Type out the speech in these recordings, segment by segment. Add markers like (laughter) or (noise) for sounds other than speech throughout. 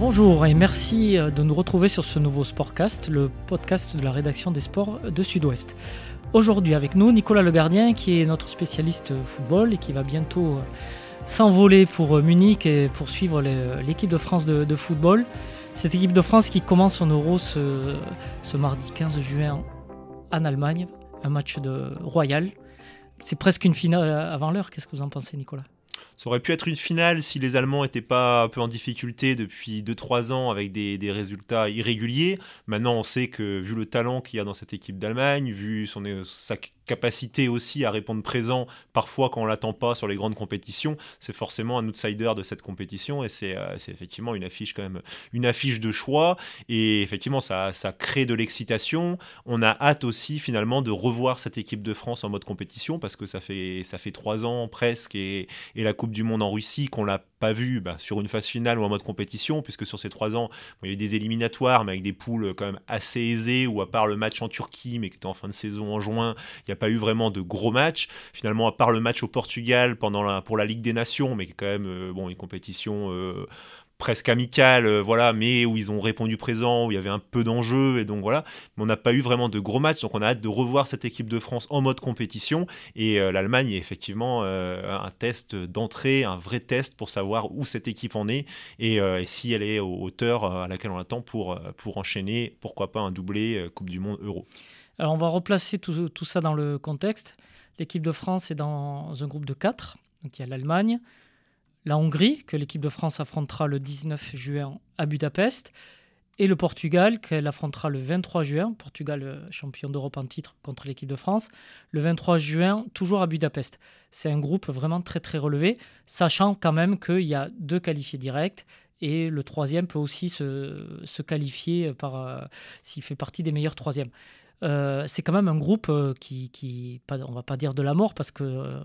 Bonjour et merci euh, de nous retrouver sur ce nouveau Sportcast, le podcast de la rédaction des sports de Sud-Ouest. Aujourd'hui avec nous Nicolas Le Gardien qui est notre spécialiste football et qui va bientôt euh, s'envoler pour euh, Munich et poursuivre l'équipe de France de, football. Cette équipe de France qui commence son Euro ce mardi 15 juin en Allemagne, un match de royal. C'est presque une finale avant l'heure. Qu'est-ce que vous en pensez, Nicolas? Ça aurait pu être une finale si les Allemands n'étaient pas un peu en difficulté depuis 2-3 ans avec des, résultats irréguliers. Maintenant, on sait que vu le talent qu'il y a dans cette équipe d'Allemagne, vu son, sa capacité aussi à répondre présent parfois quand on l'attend pas sur les grandes compétitions, c'est forcément un outsider de cette compétition et c'est euh, effectivement une affiche quand même, une affiche de choix et effectivement ça, ça crée de l'excitation. On a hâte aussi finalement de revoir cette équipe de France en mode compétition parce que ça fait ça fait trois ans presque et, et la Coupe du Monde en Russie qu'on l'a pas vu bah, sur une phase finale ou en mode compétition, puisque sur ces trois ans, il y a eu des éliminatoires, mais avec des poules quand même assez aisées, ou à part le match en Turquie, mais qui était en fin de saison en juin, il n'y a pas eu vraiment de gros matchs. Finalement, à part le match au Portugal pendant la, pour la Ligue des Nations, mais qui est quand même euh, bon, une compétition... Euh, presque amical, euh, voilà, mais où ils ont répondu présent, où il y avait un peu d'enjeu, et donc voilà. Mais on n'a pas eu vraiment de gros matchs, donc on a hâte de revoir cette équipe de France en mode compétition. Et l'Allemagne est effectivement un test d'entrée, un vrai test pour savoir où cette équipe en est et, si elle est aux hauteur à laquelle on attend pour, pour enchaîner, pourquoi pas un doublé Coupe du Monde Euro. On va replacer tout, ça dans le contexte. L'équipe de France est dans un groupe de quatre. Donc il y a l'Allemagne, la Hongrie, que l'équipe de France affrontera le 19 juin à Budapest, et le Portugal, qu'elle affrontera le 23 juin, Portugal euh, champion d'Europe en titre contre l'équipe de France, le 23 juin, toujours à Budapest. C'est un groupe vraiment très très relevé, sachant quand même qu'il y a deux qualifiés directs, et le troisième peut aussi se, qualifier euh, s'il fait partie des meilleurs troisièmes. Euh, c'est quand même un groupe qui, qui pas, on va pas dire de la mort parce que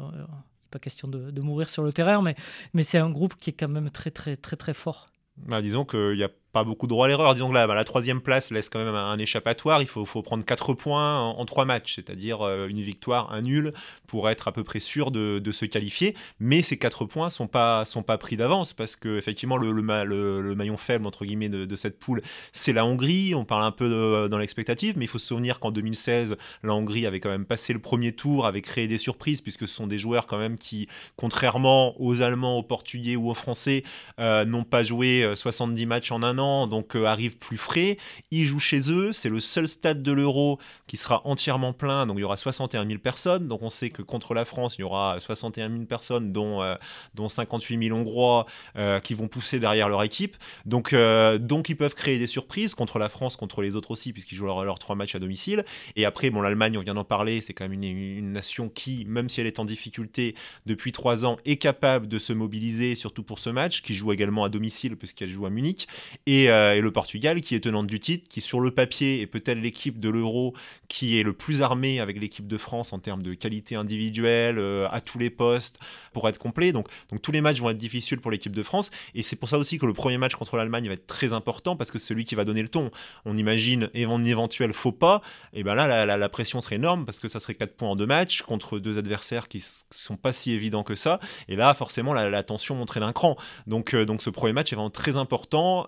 pas question de, mourir sur le terrain, mais, mais c'est un groupe qui est quand même très, très, très, très fort. Bah, disons qu'il y a pas beaucoup de droit à l'erreur. Disons que là, bah, la troisième place laisse quand même un, échappatoire. Il faut, faut prendre 4 points en, trois 3 matchs, c'est-à-dire euh, une victoire, un nul, pour être à peu près sûr de, de se qualifier. Mais ces 4 points sont pas, sont pas pris d'avance parce que effectivement le, le, le, maillon faible entre guillemets de, cette poule, c'est la Hongrie. On parle un peu dans l'expectative, mais il faut se souvenir qu'en 2016, la Hongrie avait quand même passé le premier tour, avait créé des surprises puisque ce sont des joueurs quand même qui, contrairement aux Allemands, aux Portugais ou aux Français, euh, n'ont pas joué 70 euh, matchs en un an donc euh, arrive plus frais. Ils jouent chez eux, c'est le seul stade de l'Euro qui sera entièrement plein, donc il y aura 61 000 personnes. Donc on sait que contre la France, il y aura 61 000 personnes, dont, euh, dont 58 000 Hongrois euh, qui vont pousser derrière leur équipe. Donc, donc ils peuvent créer des surprises contre la France, contre les autres aussi, puisqu'ils jouent leurs trois matchs à domicile. Et après, bon, l'Allemagne, on vient d'en parler, c'est quand même une, une, nation qui, même si elle est en difficulté depuis trois ans, est capable de se mobiliser, surtout pour ce match, qui joue également à domicile, puisqu'elle joue à Munich. Et euh, et, le Portugal qui est tenante du titre, qui sur le papier est peut-être l'équipe de l'Euro qui est le plus armée avec l'équipe de France en termes de qualité individuelle euh, à tous les postes pour être complet. Donc, tous les matchs vont être difficiles pour l'équipe de France et c'est pour ça aussi que le premier match contre l'Allemagne va être très important parce que c'est celui qui va donner le ton. On imagine un éventuel faux pas, et ben là la, pression serait énorme parce que ça serait 4 points en deux matchs contre deux adversaires qui sont pas si évidents que ça. Et là forcément la, tension monterait d'un cran. Donc, euh, donc ce premier match est vraiment très important.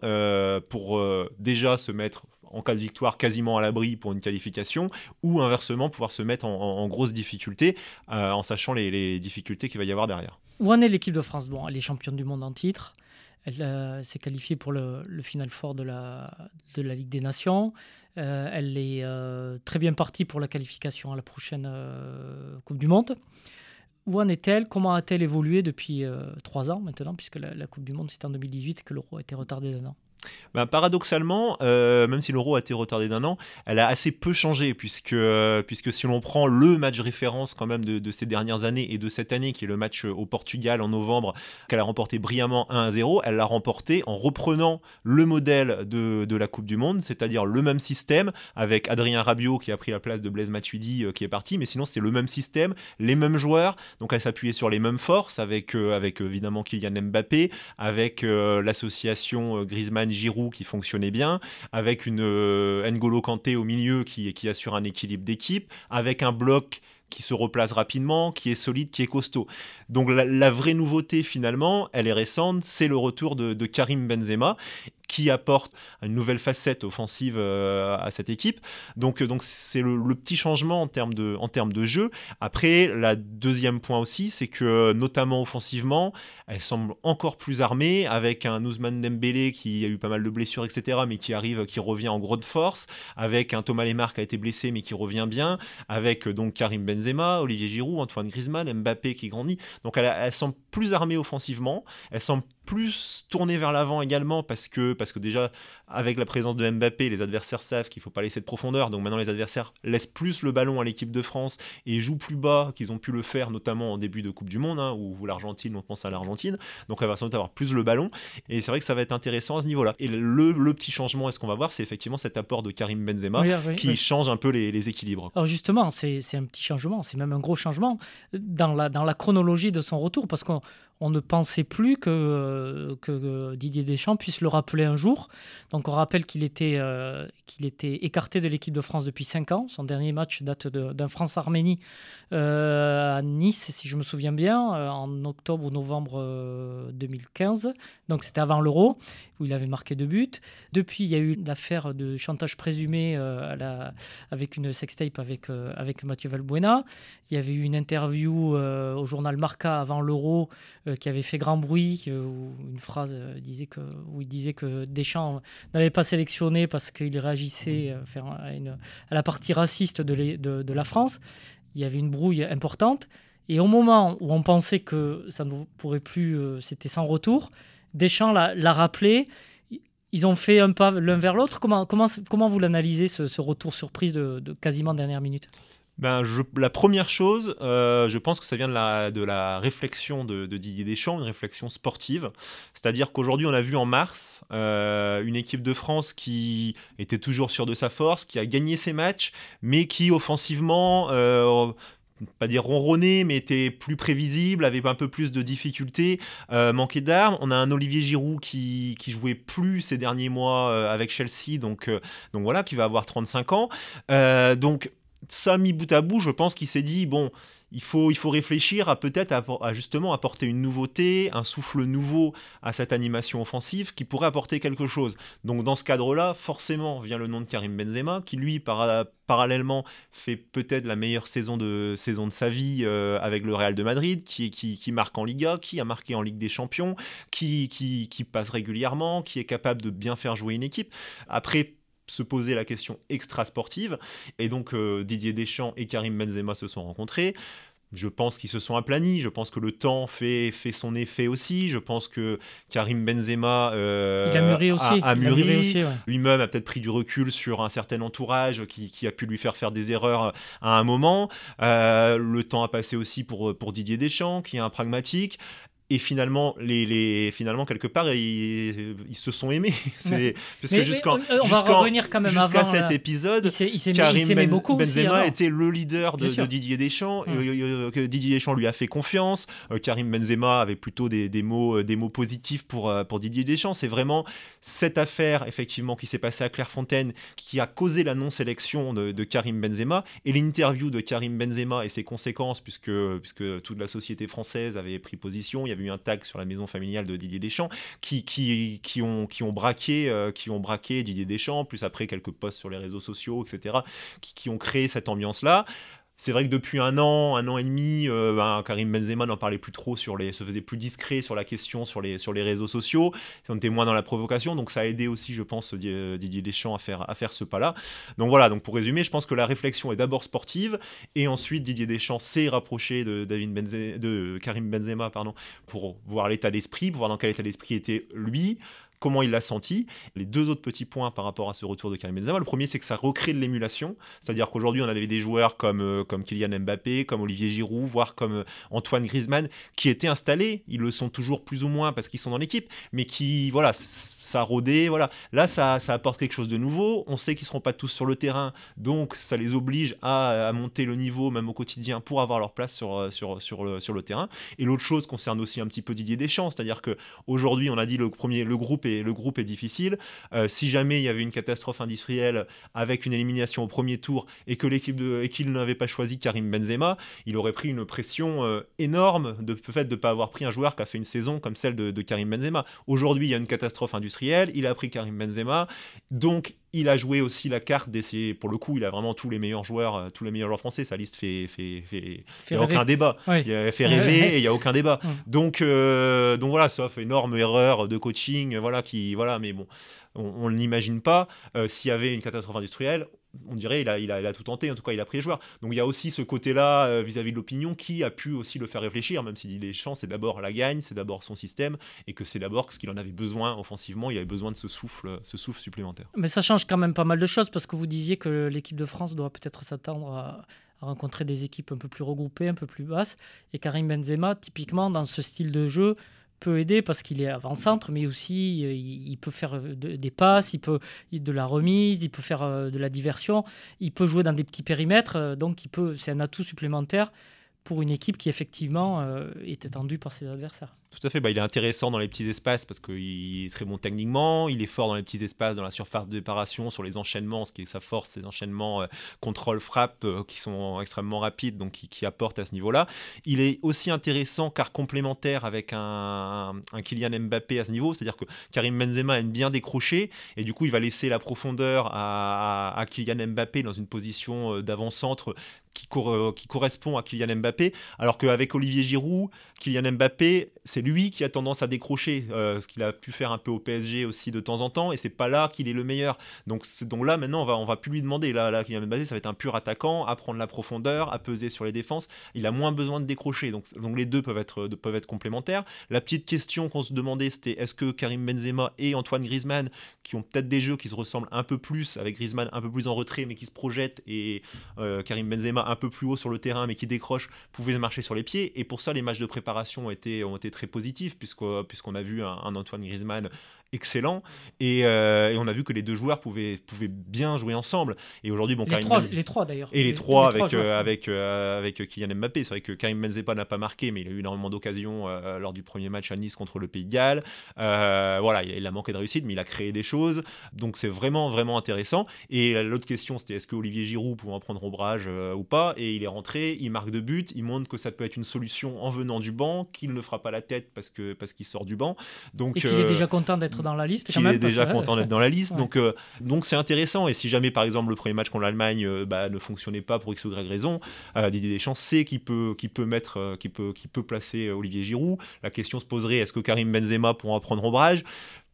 Pour euh, déjà se mettre en cas de victoire quasiment à l'abri pour une qualification, ou inversement pouvoir se mettre en, grosse difficulté euh, en sachant les, difficultés qu'il va y avoir derrière. Où en est l'équipe de France? Bon, elle est championne du monde en titre. Elle s'est qualifiée pour le, final fort de la, Ligue des Nations. elle est très bien partie pour la qualification à la prochaine Coupe du Monde. Où en est-elle? Comment a-t-elle évolué depuis trois ans maintenant, puisque la, Coupe du Monde c'est en 2018 et que l'Euro a été retardé d'un an ben, paradoxalement, euh, même si l'Euro a été retardé d'un an, elle a assez peu changé, puisque, euh, puisque si l'on prend le match référence quand même de, ces dernières années et de cette année, qui est le match au Portugal en novembre, qu'elle a remporté brillamment 1 0, elle l'a remporté en reprenant le modèle de, de la Coupe du Monde, c'est-à-dire le même système, avec Adrien Rabiot qui a pris la place de Blaise Matuidi euh, qui est parti, mais sinon c'est le même système, les mêmes joueurs, donc elle s'appuyait sur les mêmes forces, avec, avec évidemment Kylian Mbappé, avec l'association Griezmann Giroud qui fonctionnait bien, avec une euh, N'Golo Kanté au milieu qui, qui assure un équilibre d'équipe, avec un bloc qui se replace rapidement, qui est solide, qui est costaud. Donc la, vraie nouveauté finalement, elle est récente, c'est le retour de, Karim Benzema. Qui apporte une nouvelle facette offensive à cette équipe. Donc donc c'est le, petit changement en termes de en termes de jeu. Après, la deuxième point aussi, c'est que notamment offensivement, elle semble encore plus armée avec un Ousmane Dembélé qui a eu pas mal de blessures, etc., mais qui arrive, qui revient en grande force, avec un Thomas Lemar qui a été blessé mais qui revient bien, avec donc Karim Benzema, Olivier Giroud, Antoine Griezmann, Mbappé qui grandit. Donc elle, elle semble plus armée offensivement, elle semble plus tourner vers l'avant également parce que, parce que déjà, avec la présence de Mbappé, les adversaires savent qu'il ne faut pas laisser de profondeur. Donc maintenant, les adversaires laissent plus le ballon à l'équipe de France et jouent plus bas qu'ils ont pu le faire, notamment en début de Coupe du Monde, hein, où l'Argentine, on pense à l'Argentine. Donc elle va sans doute avoir plus le ballon. Et c'est vrai que ça va être intéressant à ce niveau-là. Et le, le petit changement, est-ce qu'on va voir, c'est effectivement cet apport de Karim Benzema qui change un peu les, les équilibres. Alors justement, c'est un petit changement, c'est même un gros changement dans la, dans la chronologie de son retour, parce qu'on on ne pensait plus que, euh, que, Didier Deschamps puisse le rappeler un jour. Donc on rappelle qu'il était, euh, était écarté de l'équipe de France depuis 5 ans. Son dernier match date d'un France-Arménie euh, à Nice, si je me souviens bien, en octobre ou novembre 2015. Donc c'était avant l'Euro, où il avait marqué deux buts. Depuis, il y a eu l'affaire de chantage présumé avec une sextape avec, avec Mathieu Valbuena. Il y avait eu une interview au journal Marca avant l'Euro euh, qui avait fait grand bruit, où une phrase euh, disait que, où il disait que Deschamps n'avait pas sélectionné parce qu'il réagissait euh, à, la partie raciste de, de, la France. Il y avait une brouille importante. Et au moment où on pensait que ça ne pourrait plus, c'était sans retour, Deschamps l'a rappelé. Ils ont fait un pas l'un vers l'autre. Comment, comment, comment vous l'analysez, ce, retour surprise de, de quasiment dernière minute? Ben, la première chose, euh, je pense que ça vient de la, de la réflexion de, Didier Deschamps, une réflexion sportive. C'est-à-dire qu'aujourd'hui, on a vu en mars euh, une équipe de France qui était toujours sûre de sa force, qui a gagné ses matchs, mais qui offensivement, euh, pas dire ronronné, mais était plus prévisible, avait un peu plus de difficultés, manquait d'armes. On a un Olivier Giroud qui, qui jouait plus ces derniers mois avec Chelsea, donc, donc voilà, qui va avoir 35 ans. donc ça mis bout à bout, je pense qu'il s'est dit bon, il faut, il faut réfléchir à peut-être à, justement apporter une nouveauté, un souffle nouveau à cette animation offensive qui pourrait apporter quelque chose. Donc dans ce cadre-là, forcément vient le nom de Karim Benzema qui lui parallèlement fait peut-être la meilleure saison de, saison de sa vie euh, avec le Real de Madrid, qui, qui, marque en Liga, qui a marqué en Ligue des Champions, qui, qui passe régulièrement, qui est capable de bien faire jouer une équipe. Après se poser la question extra-sportive. Et donc euh, Didier Deschamps et Karim Benzema se sont rencontrés. Je pense qu'ils se sont aplanis. Je pense que le temps fait, fait son effet aussi. Je pense que Karim Benzema euh, a mûri aussi. Lui-même a peut-être pris du recul sur un certain entourage qui, a pu lui faire faire des erreurs à un moment. Euh, le temps a passé aussi pour, pour Didier Deschamps, qui est un pragmatique et finalement, les, les, finalement quelque part, ils, ils se sont aimés. (laughs) C'est, parce que jusqu'en, euh, on va revenir quand même jusqu'à cet épisode, Karim ben, beaucoup Benzema était le leader de, Didier Deschamps. Euh, que Didier Deschamps lui a fait confiance. Euh, Karim Benzema avait plutôt des, des, mots, des mots positifs pour, pour Didier Deschamps. C'est vraiment cette affaire, effectivement, qui s'est passée à Clairefontaine, qui a causé la non-sélection de, de, Karim Benzema et l'interview de Karim Benzema et ses conséquences, puisque, puisque toute la société française avait pris position. Il y eu un tag sur la maison familiale de Didier Deschamps, qui, qui, qui, ont, qui, ont, braqué, euh, qui ont braqué Didier Deschamps, plus après quelques posts sur les réseaux sociaux, etc., qui, qui ont créé cette ambiance-là. C'est vrai que depuis un an, un an et demi, euh, ben, Karim Benzema n'en parlait plus trop sur les, se faisait plus discret sur la question sur les, réseaux sociaux. On était moins dans la provocation, donc ça a aidé aussi, je pense, Didier Deschamps à faire, à faire ce pas-là. Donc voilà, donc pour résumer, je pense que la réflexion est d'abord sportive, et ensuite Didier Deschamps s'est rapproché de, David de Karim Benzema pardon, pour voir l'état d'esprit, pour voir dans quel état d'esprit était lui, comment il l'a senti. Les deux autres petits points par rapport à ce retour de Karim Benzema, le premier c'est que ça recrée de l'émulation, c'est-à-dire qu'aujourd'hui on avait des joueurs comme, euh, comme Kylian Mbappé, comme Olivier Giroud, voire comme euh, Antoine Griezmann, qui étaient installés, ils le sont toujours plus ou moins parce qu'ils sont dans l'équipe, mais qui, voilà, ça rodait, voilà. Là, ça, ça, apporte quelque chose de nouveau. On sait qu'ils ne seront pas tous sur le terrain, donc ça les oblige à, monter le niveau, même au quotidien, pour avoir leur place sur, euh, sur, sur, le, sur le terrain. Et l'autre chose concerne aussi un petit peu Didier Deschamps, c'est-à-dire qu'aujourd'hui, on a dit le premier, le groupe le groupe est difficile. Euh, si jamais il y avait une catastrophe industrielle avec une élimination au premier tour et que l'équipe et qu'il n'avait pas choisi Karim Benzema, il aurait pris une pression euh, énorme de fait de ne pas avoir pris un joueur qui a fait une saison comme celle de, de Karim Benzema. Aujourd'hui, il y a une catastrophe industrielle il a pris Karim Benzema, donc il a joué aussi la carte d'essayer, pour le coup, il a vraiment tous les meilleurs joueurs, euh, tous les meilleurs joueurs français. Sa liste fait, fait, fait, fait aucun débat. Il a fait rêver et il n'y a aucun débat. Donc, euh, donc voilà, sauf énorme erreur de coaching, voilà, qui, voilà, mais bon, on ne l'imagine pas. Euh, s'il y avait une catastrophe industrielle, on dirait il a, il, a, tout tenté, en tout cas il a pris les joueurs. Donc il y a aussi ce côté-là euh, vis-à-vis de l'opinion qui a pu aussi le faire réfléchir, même s'il dit les chances, c'est d'abord la gagne, c'est d'abord son système, et que c'est d'abord ce qu'il en avait besoin offensivement, il avait besoin de ce souffle, ce souffle supplémentaire. Mais ça change quand même pas mal de choses, parce que vous disiez que l'équipe de France doit peut-être s'attendre à, à rencontrer des équipes un peu plus regroupées, un peu plus basses, et Karim Benzema, typiquement dans ce style de jeu, peut aider parce qu'il est avant-centre, mais aussi euh, il, peut faire euh, des passes, il peut de la remise, il peut faire euh, de la diversion, il peut jouer dans des petits périmètres, donc il peut, c'est un atout supplémentaire pour une équipe qui effectivement est étendue par ses adversaires. Tout à fait, bah, il est intéressant dans les petits espaces parce qu'il est très bon techniquement, il est fort dans les petits espaces, dans la surface de déparation, sur les enchaînements, ce qui est sa force, ces enchaînements euh, contrôle-frappe euh, qui sont extrêmement rapides, donc qui, apportent à ce niveau-là. Il est aussi intéressant car complémentaire avec un, Kylian Mbappé à ce niveau, c'est-à-dire que Karim Benzema aime bien décrocher et du coup il va laisser la profondeur à, Kylian Mbappé dans une position euh, d'avant-centre qui, qui, correspond à Kylian Mbappé, alors qu'avec Olivier Giroud, Kylian Mbappé, c'est lui qui a tendance à décrocher, euh, ce qu'il a pu faire un peu au PSG aussi de temps en temps, et c'est pas là qu'il est le meilleur. Donc, donc là, maintenant, on va, on va plus lui demander. Là, là Kylian Mbappé, ça va être un pur attaquant, à prendre la profondeur, à peser sur les défenses. Il a moins besoin de décrocher. Donc, donc les deux peuvent être, peuvent être complémentaires. La petite question qu'on se demandait, c'était est-ce que Karim Benzema et Antoine Griezmann, qui ont peut-être des jeux qui se ressemblent un peu plus, avec Griezmann un peu plus en retrait, mais qui se projette, et euh, Karim Benzema un peu plus haut sur le terrain, mais qui décroche, pouvaient marcher sur les pieds. Et pour ça, les matchs de préparation ont été, ont été très positifs, puisqu'on a vu un, un Antoine Griezmann excellent. Euh, et, on a vu que les deux joueurs pouvaient, pouvaient bien jouer ensemble. Et aujourd'hui, bon, les, Karim trois, les trois d'ailleurs. Et les, trois avec, euh, avec, euh, avec Kylian Mbappé. C'est vrai que Karim Benzema n'a pas marqué, mais il a eu énormément d'occasions lors du premier match à Nice contre le Pays de Galles. voilà, il, a manqué de réussite, mais il a créé des choses. Donc c'est vraiment, vraiment intéressant. Et l'autre question, c'était est-ce que Olivier Giroud pouvait en prendre ombrage ou pas? Et il est rentré, il marque de but, il montre que ça peut être une solution en venant du banc, qu'il ne fera pas la tête parce qu'il parce qu'il sort du banc. Donc, et qu'il est déjà content d'être dans la liste. Il est déjà content d'être dans la liste. (laughs) Donc, euh, donc c'est intéressant. Et si jamais, par exemple, le premier match contre l'Allemagne euh, bah, ne fonctionnait pas pour X ou Y raison, euh, Didier Deschamps sait qu'il peut, qu'il peut mettre, peut, peut placer Olivier Giroud. La question se poserait est-ce que Karim Benzema pourra prendre ombrage?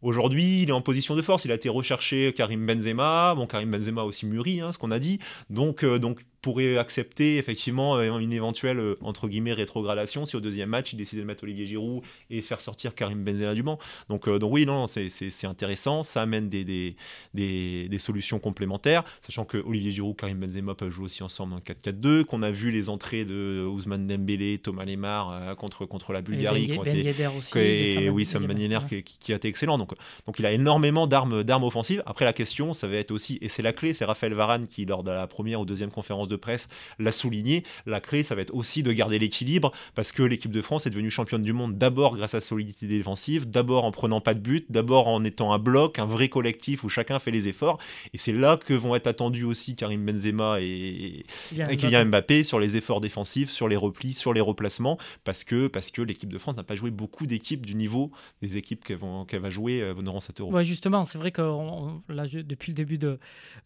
Aujourd'hui, il est en position de force. Il a été recherché Karim Benzema. Bon, Karim Benzema aussi mûri, hein, ce qu'on a dit. Donc, donc pourrait accepter effectivement euh, une éventuelle euh, entre guillemets rétrogradation si au deuxième match il décidait de mettre Olivier Giroud et faire sortir Karim Benzema du banc. Donc, euh, donc oui, non, c'est intéressant, ça amène des, des, des, solutions complémentaires, sachant que Olivier Giroud, Karim Benzema peuvent jouer aussi ensemble en 4-4-2, qu'on a vu les entrées de Ousmane Dembélé, Thomas Lemar contre, contre la Bulgarie. Et, ben, ben aussi, et, oui, Sam Ben qui, qui, a été excellent. Donc, donc il a énormément d'armes offensives. Après la question, ça va être aussi, et c'est la clé, c'est Raphaël Varane qui lors de la première ou deuxième conférence de de presse l'a souligné. La clé, ça va être aussi de garder l'équilibre parce que l'équipe de France est devenue championne du monde d'abord grâce à sa solidité défensive, d'abord en prenant pas de but, d'abord en étant un bloc, un vrai collectif où chacun fait les efforts. Et c'est là que vont être attendus aussi Karim Benzema et, Kylian Mbappé sur les efforts défensifs, sur les replis, sur les replacements, parce que, parce que l'équipe de France n'a pas joué beaucoup d'équipes du niveau des équipes qu'elle va jouer euh, durant cette Euro. Ouais, justement, c'est vrai que là, depuis le début de,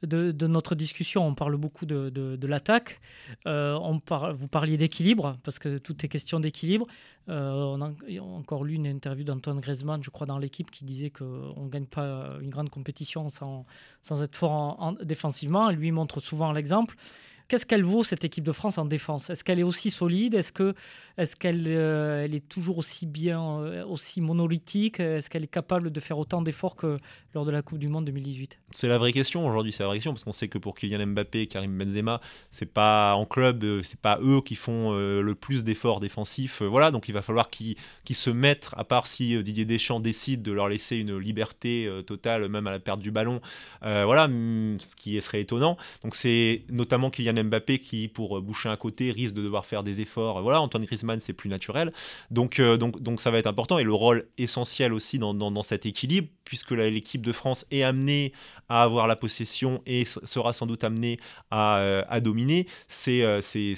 de, notre discussion, on parle beaucoup de, de la attaque. Euh, on vous parliez d'équilibre, parce que tout est question d'équilibre. Euh, on a encore lu une interview d'Antoine Griezmann, je crois, dans l'équipe, qui disait qu'on ne gagne pas une grande compétition sans, être fort en, défensivement. Lui montre souvent l'exemple. Qu'est-ce qu'elle vaut cette équipe de France en défense? Est-ce qu'elle est aussi solide? Est-ce que est-ce qu'elle euh, est toujours aussi bien, euh, aussi monolithique? Est-ce qu'elle est capable de faire autant d'efforts que lors de la Coupe du Monde 2018 C'est la vraie question aujourd'hui, c'est la vraie question parce qu'on sait que pour Kylian Mbappé Karim Benzema, c'est pas en club, euh, c'est pas eux qui font le plus d'efforts défensifs. Voilà, donc il va falloir qu'ils se mettent, à part si Didier Deschamps décide de leur laisser une liberté totale, même à la perte du ballon. voilà, mm, ce qui serait étonnant. Donc c'est notamment Kylian Mbappé qui, pour boucher un côté, risque de devoir faire des efforts. Voilà, Antoine Griezmann, c'est plus naturel. Donc, donc, donc ça va être important et le rôle essentiel aussi dans, dans, cet équilibre, puisque l'équipe de France est amenée à avoir la possession et sera sans doute amenée à, à dominer, c'est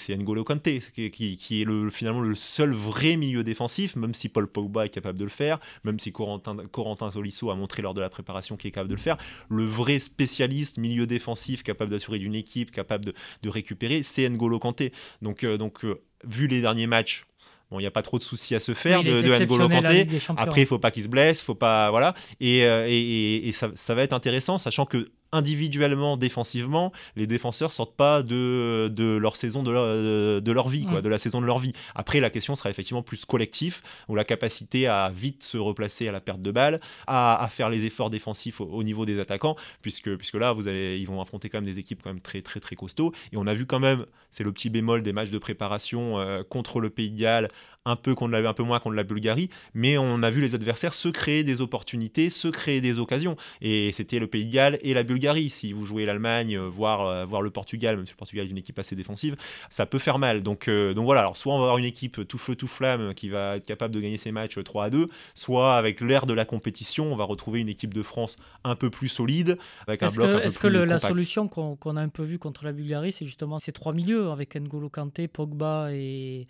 N'Golo Kanté, qui, qui, est le, finalement le seul vrai milieu défensif, même si Paul Pogba est capable de le faire, même si Corentin, Corentin Tolisso a montré lors de la préparation qu'il est capable de le faire. Le vrai spécialiste milieu défensif capable d'assurer d'une équipe, capable de, récupérer, c'est N'Golo Kanté. Donc, euh, donc euh, vu les derniers matchs, Bon, il n'y a pas trop de soucis à se faire de, de N'Golo Kanté. Après, il faut pas qu'il se blesse, faut pas voilà. Et, euh, et, et ça, ça, va être intéressant, sachant que individuellement, défensivement, les défenseurs sortent pas de, de leur saison, de leur, de leur vie, quoi, de la saison de leur vie. Après, la question sera effectivement plus collectif, ou la capacité à vite se replacer à la perte de balle, à, faire les efforts défensifs au, niveau des attaquants, puisque, puisque là, vous allez, ils vont affronter quand même des équipes quand même très, très, très costauds. Et on a vu quand même, c'est le petit bémol des matchs de préparation euh, contre le Pays de Galles, un peu un moins contre la Bulgarie, mais on a vu les adversaires se créer des opportunités, se créer des occasions. Et c'était le Pays de Galles et la Bulgarie. Si vous jouez l'Allemagne, euh, voire, euh, voir le Portugal, même si le Portugal est une équipe assez défensive, ça peut faire mal. Donc, euh, donc voilà, alors soit on va avoir une équipe tout feu, tout flamme qui va être capable de gagner ses matchs 3 à 2, soit avec l'air de la compétition, on va retrouver une équipe de France un peu plus solide, avec un bloc que, un peu Est-ce que la solution qu'on a un peu vue contre la Bulgarie, c'est justement ces trois milieux, avec N'Golo Kanté, Pogba et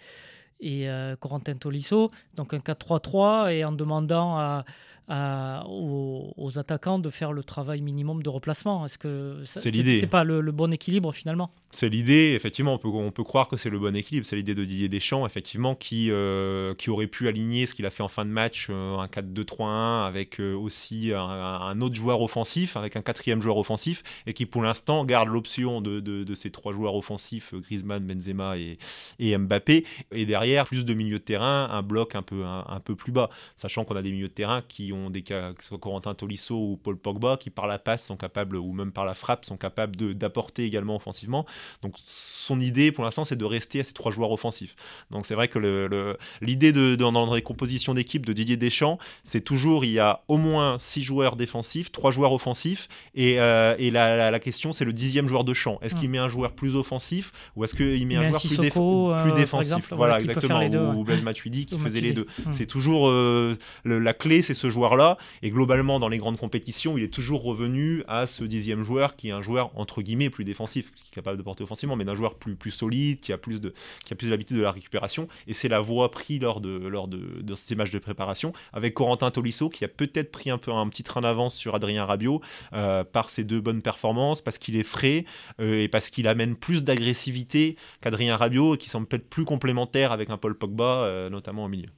et euh, Corentin Tolisso, donc un 4-3-3, et en demandant à, aux, attaquants de faire le travail minimum de replacement. Est-ce que c'est l'idée C'est pas le, bon équilibre finalement? C'est l'idée. Effectivement, on peut, on peut croire que c'est le bon équilibre. C'est l'idée de Didier Deschamps, effectivement, qui, euh, qui aurait pu aligner ce qu'il a fait en fin de match, euh, un 4-2-3-1 avec euh, aussi un, autre joueur offensif, avec un quatrième joueur offensif, et qui pour l'instant garde l'option de, de, ces trois joueurs offensifs, Griezmann, Benzema et, et, Mbappé, et derrière plus de milieu de terrain, un bloc un peu, un, un peu plus bas, sachant qu'on a des milieux de terrain qui ont des cas, que ce soit Corentin Tolisso ou Paul Pogba, qui par la passe sont capables, ou même par la frappe, sont capables d'apporter également offensivement. Donc son idée pour l'instant, c'est de rester à ces trois joueurs offensifs. Donc c'est vrai que l'idée de, dans les compositions d'équipe de Didier Deschamps, c'est toujours il y a au moins six joueurs défensifs, trois joueurs offensifs, et, euh, et la, la, question c'est le dixième joueur de champ. Est-ce qu'il hmm. met un joueur plus offensif ou est-ce qu'il met un joueur plus, plus, défensif? Voilà, exactement. ou, Blaise Matuidi qui faisait les deux. Hmm. C'est toujours euh, la clé, c'est ce joueur là Et globalement, dans les grandes compétitions, il est toujours revenu à ce dixième joueur qui est un joueur entre guillemets plus défensif, qui est capable de porter offensivement, mais d'un joueur plus, solide, qui a plus de, qui de la récupération. Et c'est la voie prise lors de, lors ces matchs de préparation, avec Corentin Tolisso qui a peut-être pris un peu un petit train d'avance sur Adrien Rabiot euh, par ses deux bonnes performances, parce qu'il est frais euh, et parce qu'il amène plus d'agressivité qu'Adrien Rabiot, qui semble peut-être plus complémentaire avec un Paul Pogba, euh, notamment au milieu.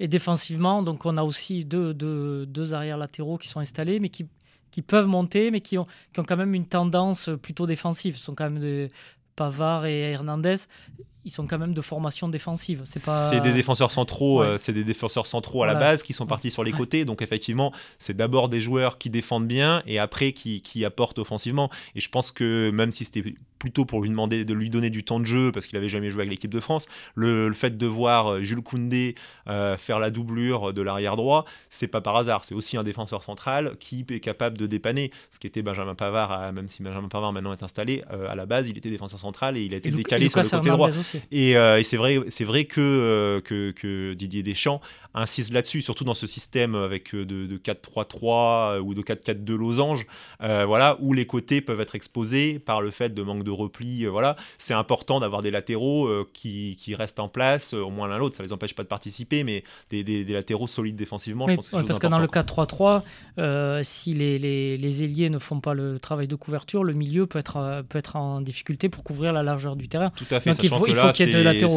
Et défensivement, donc on a aussi deux, deux, deux arrières latéraux qui sont installés, mais qui, qui peuvent monter, mais qui ont, qui ont quand même une tendance plutôt défensive. Ce sont quand même de Pavard et Hernandez ils sont quand même de formation défensive. C'est pas. C'est des défenseurs centraux. Euh, c'est des défenseurs centraux à la base qui sont partis sur les côtés. Donc effectivement, c'est d'abord des joueurs qui défendent bien et après qui, qui, apportent offensivement. Et je pense que même si c'était plutôt pour lui demander de lui donner du temps de jeu parce qu'il avait jamais joué avec l'équipe de France, le, fait de voir euh, Jules Koundé euh, faire la doublure de l'arrière droit, c'est pas par hasard. C'est aussi un défenseur central qui est capable de dépanner. Ce qui était Benjamin Pavard, même si Benjamin Pavard maintenant est installé, à la base, il était défenseur central et il a été décalé sur le côté droit. Et, c'est vrai, c'est vrai que, euh, que, Didier Deschamps insiste là-dessus, surtout dans ce système avec euh, de, 4-3-3 ou de 4-4-2 losange, voilà, où les côtés peuvent être exposés par le fait de manque de repli. voilà, c'est important d'avoir des latéraux qui, qui, restent en place, au moins l'un l'autre. Ça les empêche pas de participer, mais des, des, latéraux solides défensivement. je pense parce que dans le 4-3-3, si les, les, les, ailiers ne font pas le travail de couverture, le milieu peut être, peut être en difficulté pour couvrir la largeur du terrain. Tout à fait. Donc il faut,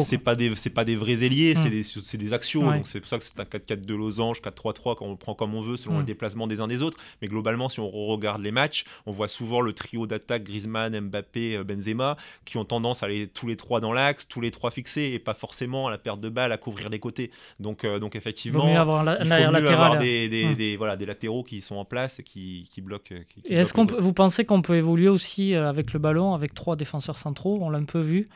c'est pas des c'est pas des vrais ailiers, c'est hmm. des, des. Donc c'est pour ça que c'est un 4-4 losange, 4-3-3 quand on le prend comme on veut selon le hmm. déplacement des uns des autres. Mais globalement, si on regarde les matchs, on voit souvent le trio d'attaque Griezmann, Mbappé, euh, Benzema qui ont tendance à aller tous les trois dans l'axe, tous les trois fixés et pas forcément à la perte de balle à couvrir les côtés. Donc euh, donc effectivement, il faut mieux avoir, la, il faut mieux avoir des, des, des, voilà des latéraux qui sont en place et qui, qui bloquent. et est-ce qu'on vous pensez qu'on peut évoluer aussi euh, avec le ballon avec trois défenseurs centraux? On l'a un peu vu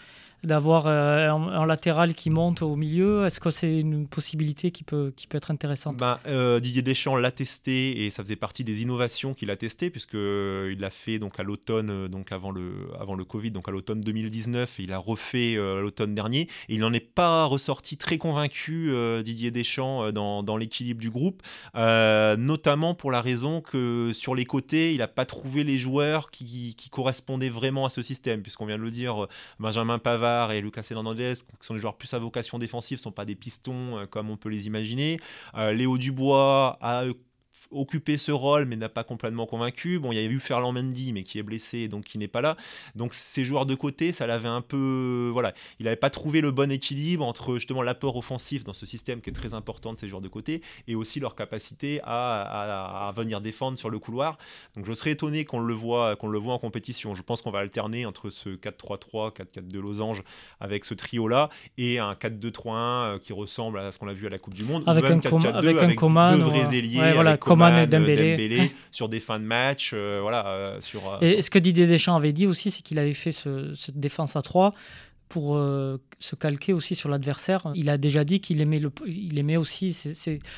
d'avoir euh, un, latéral qui monte au milieu Est-ce que c'est une possibilité qui peut, qui peut être intéressante? Ben, euh, Didier Deschamps l'a testé et ça faisait partie des innovations qu'il a testées puisqu'il euh, l'a fait donc à l'automne, donc avant le, avant le Covid, donc à l'automne 2019 et il a refait l'automne dernier. Et il n'en est pas ressorti très convaincu Didier Deschamps dans, dans l'équilibre du groupe, notamment pour la raison que sur les côtés il n'a pas trouvé les joueurs qui, qui correspondaient vraiment à ce système puisqu'on vient de le dire, Benjamin Pavard et Lucas Hernandez, qui sont des joueurs plus à vocation défensive, ne sont pas des pistons euh, comme on peut les imaginer. Euh, Léo Dubois a occupé ce rôle mais n'a pas complètement convaincu. Bon, il y a eu Ferland Mendy mais qui est blessé donc qui n'est pas là. Donc ces joueurs de côté, ça l'avait un peu voilà, il n'avait pas trouvé le bon équilibre entre justement l'apport offensif dans ce système qui est très important de ces joueurs de côté et aussi leur capacité à, venir défendre sur le couloir. Donc je serais étonné qu'on le voit qu'on le voit en compétition. Je pense qu'on va alterner entre ce 4-3-3, 4-4-2 losange avec ce trio là et un 4-2-3-1 euh, qui ressemble à ce qu'on a vu à la Coupe du monde avec un, 4 -4 avec, un Coman, deux vrais ailiers voilà, Coman, et Dembélé, sur des fins de match. Euh, voilà, euh, sur, et ce que Didier Deschamps avait dit aussi, c'est qu'il avait fait ce, cette défense à 3 pour euh, se calquer aussi sur l'adversaire. Il a déjà dit qu'il aimait, le, il aimait aussi.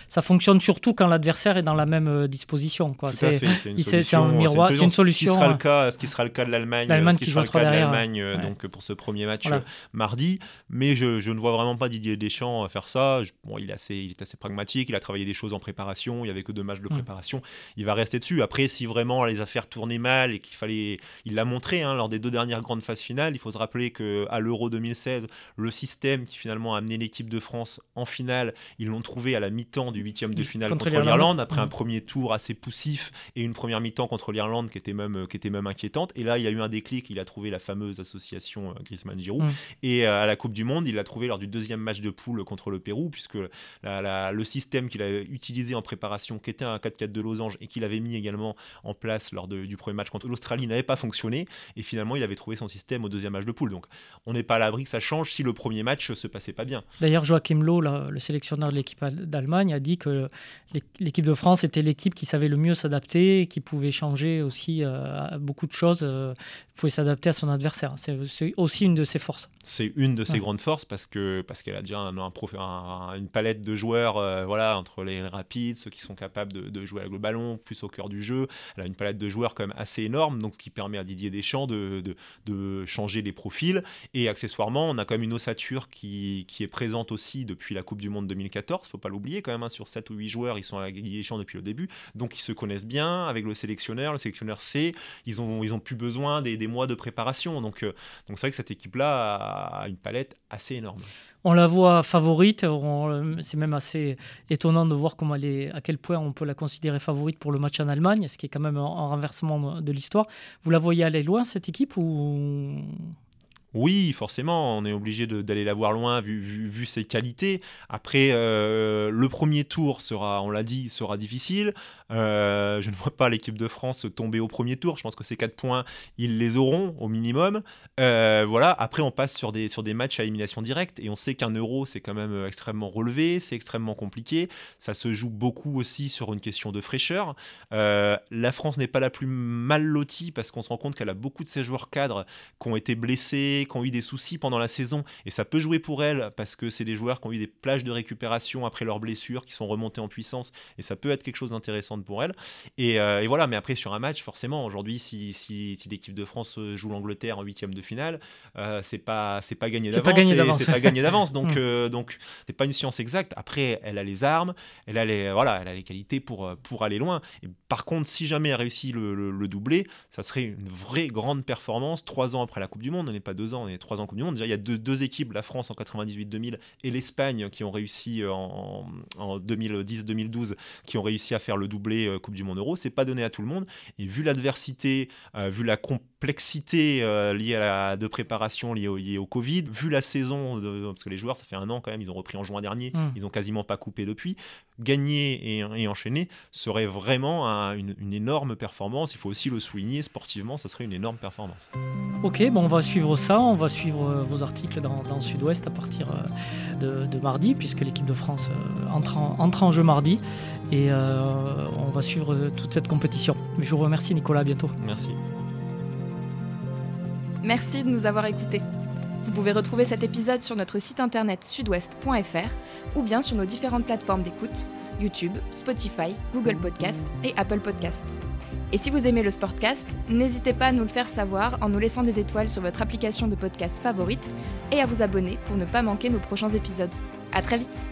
ça fonctionne surtout quand l'adversaire est dans la même euh, disposition. C'est un miroir, c'est une solution. Ce qui sera le cas, ce qui sera le cas de l'Allemagne, l'Allemagne qui, sera le cas de l'Allemagne euh, donc pour ce premier match mardi. Mais je, je, ne vois vraiment pas Didier Deschamps faire ça. bon, il est assez, il est assez pragmatique. Il a travaillé des choses en préparation. Il y avait que deux matchs de mm. préparation. Il va rester dessus. Après, si vraiment les affaires tournaient mal et qu'il fallait, il l'a montré hein, lors des deux dernières grandes phases finales. Il faut se rappeler que à l'Euro 2016, le système qui finalement a amené l'équipe de France en finale, ils l'ont trouvé à la mi-temps du huitième de finale contre, l'Irlande, après un mm. premier tour assez poussif et une première mi-temps contre l'Irlande qui était même qui était même inquiétante. Et là, il y a eu un déclic, il a trouvé la fameuse association euh, Griezmann-Giroud. Mm. Et euh, à la Coupe du Monde, il l'a trouvé lors du deuxième match de poule contre le Pérou, puisque le système qu'il a utilisé en préparation, qui était un 4-4 de losange et qu'il avait mis également en place lors du premier match contre l'Australie, n'avait pas fonctionné. Et finalement, il avait trouvé son système au deuxième match de poule. Donc, on n'est pas à l'abri que ça change si le premier match se passait pas bien. D'ailleurs, Joachim Loh, le sélectionneur de l'équipe d'Allemagne, a dit que l'équipe de France était l'équipe qui savait le mieux s'adapter, qui pouvait changer aussi euh, beaucoup de choses, euh, pouvait s'adapter à son adversaire. C'est aussi une de ses forces. C'est une de ses grandes forces parce que parce qu'elle a déjà un, un, une palette de joueurs, euh, voilà, entre les rapides, ceux qui sont capables de, jouer avec le ballon, plus au cœur du jeu. Elle a une palette de joueurs quand même assez énorme, donc ce qui permet à Didier Deschamps de, de, de changer les profils. Et accessoirement, on a quand même une ossature qui, qui est présente aussi depuis la Coupe du Monde 2014. Faut pas l'oublier quand même. Hein, sur 7 ou 8 joueurs, ils sont Deschamps depuis le début, donc ils se connaissent bien avec le sélectionneur. Le sélectionneur sait, ils ont ils ont plus besoin des, des mois de préparation. Donc, euh, donc c'est vrai que cette équipe-là a une palette assez énorme. On la voit favorite, c'est même assez étonnant de voir à quel point on peut la considérer favorite pour le match en Allemagne, ce qui est quand même un renversement de l'histoire. Vous la voyez aller loin cette équipe ou oui, forcément, on est obligé d'aller la voir loin vu, ses qualités. Après, euh, le premier tour sera, on l'a dit, sera difficile. Euh, je ne vois pas l'équipe de France tomber au premier tour. Je pense que ces 4 points, ils les auront au minimum. Euh, voilà. Après, on passe sur des, sur des matchs à élimination directe et on sait qu'un euro, c'est quand même extrêmement relevé, c'est extrêmement compliqué. Ça se joue beaucoup aussi sur une question de fraîcheur. la France n'est pas la plus mal lotie parce qu'on se rend compte qu'elle a beaucoup de ses joueurs cadres qui ont été blessés qui ont eu des soucis pendant la saison, et ça peut jouer pour elle parce que c'est des joueurs qui ont eu des plages de récupération après leurs blessures, qui sont remontés en puissance, et ça peut être quelque chose d'intéressant pour elle. Et, euh, voilà, mais après sur un match, forcément, aujourd'hui, si, si, l'équipe de France joue l'Angleterre en huitième de finale, euh, c'est pas pas gagné d'avance. C'est pas gagné d'avance. (laughs) donc mm. euh, donc c'est pas une science exacte. Après, elle a les armes, elle a les voilà, elle a les qualités pour pour aller loin. Et par contre, si jamais elle réussit le, le, doublé, ça serait une vraie grande performance. Trois ans après la Coupe du Monde, on n'est pas deux ans, on est trois ans Coupe du Monde. Déjà, il y a deux, deux équipes, la France en 98-2000 et l'Espagne qui ont réussi euh, en, en 2010-2012, qui ont réussi à faire le doublé euh, Coupe du Monde Euro. C'est pas donné à tout le monde. Et vu l'adversité, euh, vu la complexité liée à la de préparation liée au, au Covid, vu la saison, parce que les joueurs, ça fait un an quand même, ils ont repris en juin dernier, mmh. ils ont quasiment pas coupé depuis. Gagner et, enchaîner serait vraiment une, une énorme performance. Il faut aussi le souligner sportivement, ça serait une énorme performance. Ok, bon, on va suivre ça. On va suivre euh, vos articles dans, Sud-Ouest à partir euh, de, mardi, puisque l'équipe de France euh, entre en, entre en, jeu mardi. Et on va suivre toute cette compétition. Je vous remercie, Nicolas. À bientôt. Merci. Merci de nous avoir écoutés. Vous pouvez retrouver cet épisode sur notre site internet sudouest.fr ou bien sur nos différentes plateformes d'écoute YouTube, Spotify, Google Podcast et Apple Podcast. Et si vous aimez le Sportcast, n'hésitez pas à nous le faire savoir en nous laissant des étoiles sur votre application de podcast favorite et à vous abonner pour ne pas manquer nos prochains épisodes. À très vite